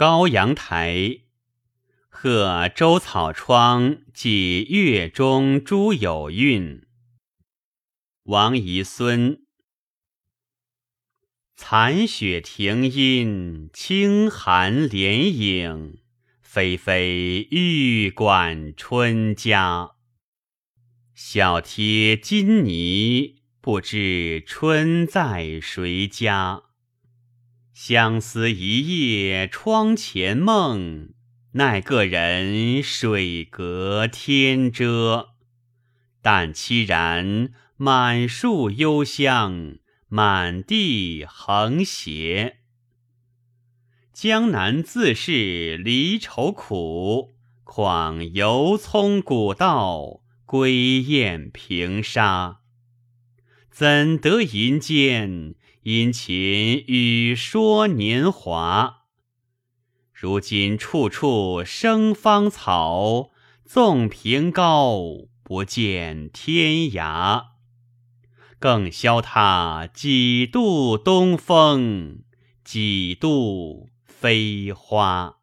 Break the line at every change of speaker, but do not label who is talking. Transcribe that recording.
高阳台，贺周草窗寄月中诸有韵。王遗孙。残雪停阴，清寒连影。霏霏玉管春家。小贴金泥，不知春在谁家。相思一夜窗前梦，奈个人水隔天遮。但凄然满树幽香，满地横斜。江南自是离愁苦，况犹从古道，归雁平沙。怎得银间？殷勤语说年华，如今处处生芳草，纵凭高，不见天涯。更消他几度东风，几度飞花。